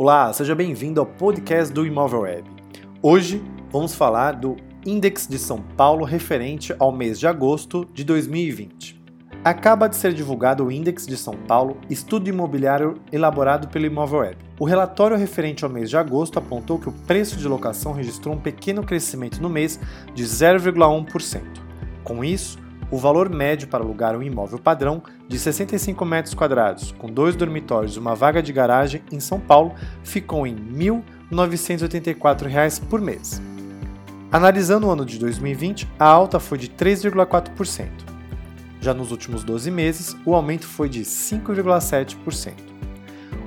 Olá, seja bem-vindo ao podcast do Imóvel Web. Hoje vamos falar do Index de São Paulo referente ao mês de agosto de 2020. Acaba de ser divulgado o Index de São Paulo, estudo imobiliário elaborado pelo Imóvel Web. O relatório referente ao mês de agosto apontou que o preço de locação registrou um pequeno crescimento no mês de 0,1%. Com isso, o valor médio para alugar um imóvel padrão de 65 metros quadrados, com dois dormitórios e uma vaga de garagem em São Paulo, ficou em R$ 1.984 por mês. Analisando o ano de 2020, a alta foi de 3,4%. Já nos últimos 12 meses, o aumento foi de 5,7%.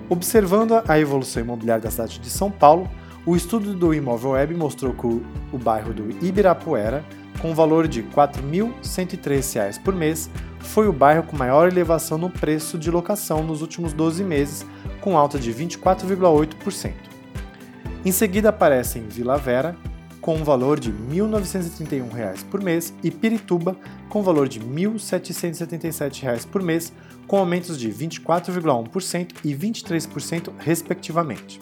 Observando a evolução imobiliária da cidade de São Paulo, o estudo do Imóvel Web mostrou que o bairro do Ibirapuera com valor de R$ 4.103 por mês, foi o bairro com maior elevação no preço de locação nos últimos 12 meses, com alta de 24,8%. Em seguida aparecem Vila Vera, com valor de R$ 1.931 por mês, e Pirituba, com valor de R$ 1.777 por mês, com aumentos de 24,1% e 23%, respectivamente.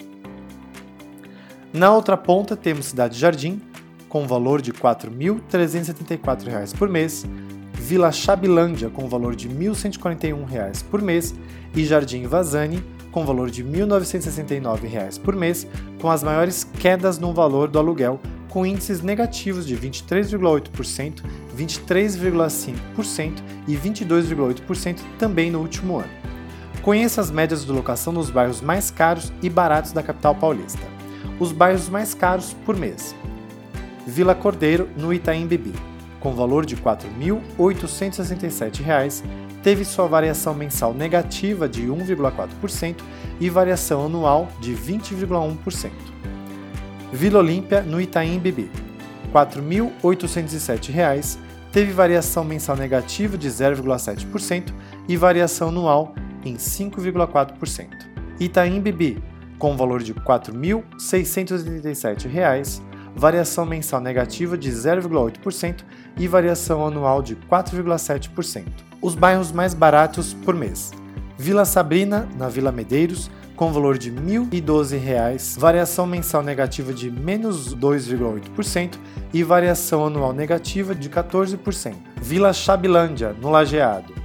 Na outra ponta temos Cidade Jardim, com valor de R$ 4.374 por mês, Vila Chabilândia, com valor de R$ 1.141 por mês, e Jardim Vazani, com valor de R$ 1.969 por mês, com as maiores quedas no valor do aluguel, com índices negativos de 23,8%, 23,5% e 22,8% também no último ano. Conheça as médias de locação nos bairros mais caros e baratos da capital paulista. Os bairros mais caros por mês: Vila Cordeiro, no Itaim Bibi, com valor de R$ 4.867, teve sua variação mensal negativa de 1,4% e variação anual de 20,1%. Vila Olímpia, no Itaim Bibi, R$ 4.807, teve variação mensal negativa de 0,7% e variação anual em 5,4%. Itaim Bibi, com valor de R$ 4.687, variação mensal negativa de 0,8% e variação anual de 4,7%. Os bairros mais baratos por mês: Vila Sabrina, na Vila Medeiros, com valor de R$ 1.012, variação mensal negativa de menos 2,8% e variação anual negativa de 14%. Vila Chabilândia, no Lajeado,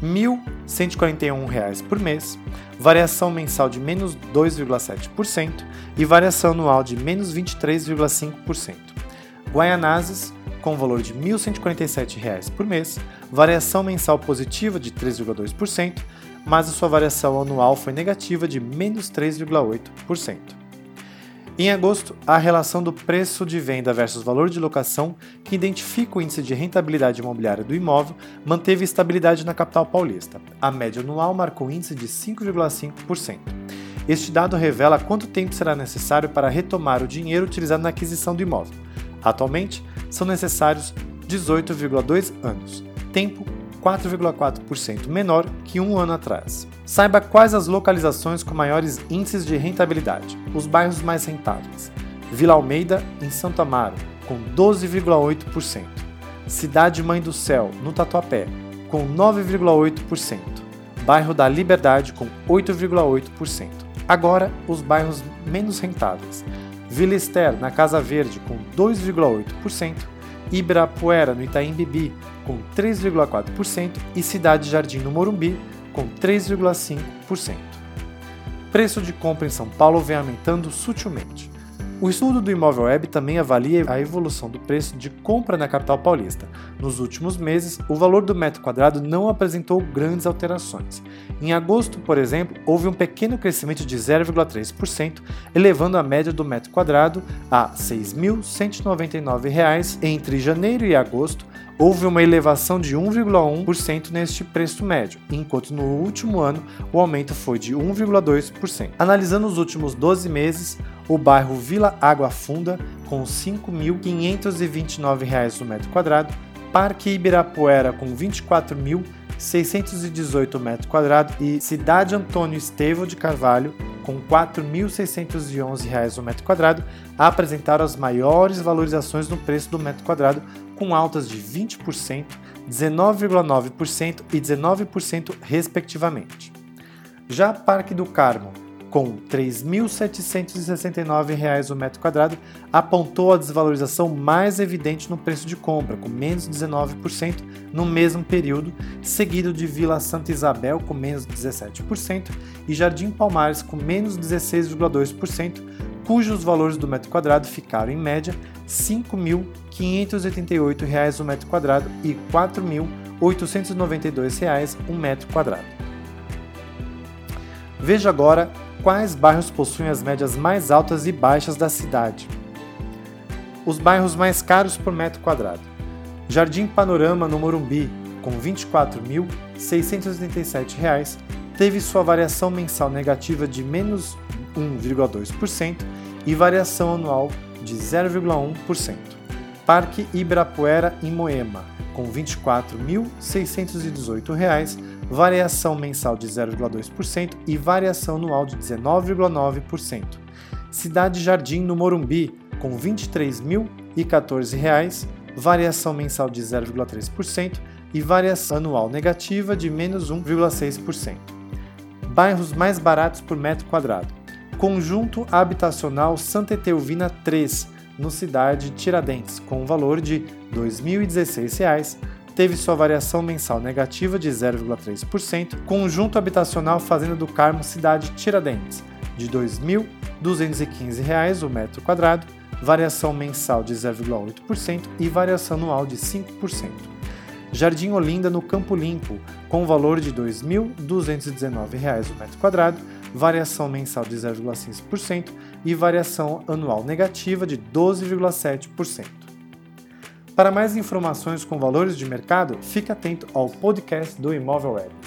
R$ 1.141 por mês, variação mensal de menos 2,7% e variação anual de menos 23,5%. Guaianazes, com valor de R$ 1.147 por mês, variação mensal positiva de 3,2%, mas a sua variação anual foi negativa de menos 3,8%. Em agosto, a relação do preço de venda versus valor de locação, que identifica o índice de rentabilidade imobiliária do imóvel, manteve estabilidade na capital paulista. A média anual marcou um índice de 5,5%. Este dado revela quanto tempo será necessário para retomar o dinheiro utilizado na aquisição do imóvel. Atualmente, são necessários 18,2 anos, tempo 4,4% menor que um ano atrás. Saiba quais as localizações com maiores índices de rentabilidade, os bairros mais rentáveis. Vila Almeida, em Santo Amaro, com 12,8%. Cidade Mãe do Céu, no Tatuapé, com 9,8%. Bairro da Liberdade, com 8,8%. Agora, os bairros menos rentáveis. Vila Ester, na Casa Verde, com 2,8%. Ibirapuera, no Itaim Bibi, com 3,4% e Cidade Jardim, no Morumbi, com 3,5%. Preço de compra em São Paulo vem aumentando sutilmente. O estudo do Imóvel Web também avalia a evolução do preço de compra na capital paulista. Nos últimos meses, o valor do metro quadrado não apresentou grandes alterações. Em agosto, por exemplo, houve um pequeno crescimento de 0,3%, elevando a média do metro quadrado a R$ 6.199 entre janeiro e agosto, houve uma elevação de 1,1% neste preço médio, enquanto no último ano o aumento foi de 1,2%. Analisando os últimos 12 meses, o bairro Vila Água Funda, com R$ 5.529 no metro quadrado, Parque Ibirapuera, com R$ 24.618 metros quadrados e Cidade Antônio Estevão de Carvalho, com R$ 4.611 no metro quadrado, apresentaram as maiores valorizações no preço do metro quadrado, com altas de 20%, 19,9% e 19%, respectivamente. Já Parque do Carmo, com R$ 3.769 o metro quadrado, apontou a desvalorização mais evidente no preço de compra, com menos 19% no mesmo período, seguido de Vila Santa Isabel com menos 17% e Jardim Palmares com menos 16,2%, cujos valores do metro quadrado ficaram em média R$ 5.588 o metro quadrado e R$ 4.892 o metro quadrado. Veja agora quais bairros possuem as médias mais altas e baixas da cidade. Os bairros mais caros por metro quadrado. Jardim Panorama no Morumbi, com R$ 24.687, teve sua variação mensal negativa de menos 1,2% e variação anual de 0,1%. Parque Ibirapuera em Moema, com R$ 24.618, variação mensal de 0,2% e variação anual de 19,9%. Cidade Jardim no Morumbi, com R$ 23.014, variação mensal de 0,3% e variação anual negativa de menos 1,6%. Bairros mais baratos por metro quadrado. Conjunto habitacional Santa Etelvina 3, no cidade de Tiradentes, com um valor de R$ 2.016, teve sua variação mensal negativa de 0,3%, conjunto habitacional Fazenda do Carmo Cidade Tiradentes, de R$ 2.215 o metro quadrado, variação mensal de 0,8% e variação anual de 5%. Jardim Olinda no Campo Limpo, com valor de R$ 2.219 o metro quadrado, variação mensal de 0,6% e variação anual negativa de 12,7%. Para mais informações com valores de mercado, fique atento ao podcast do Imóvel Web.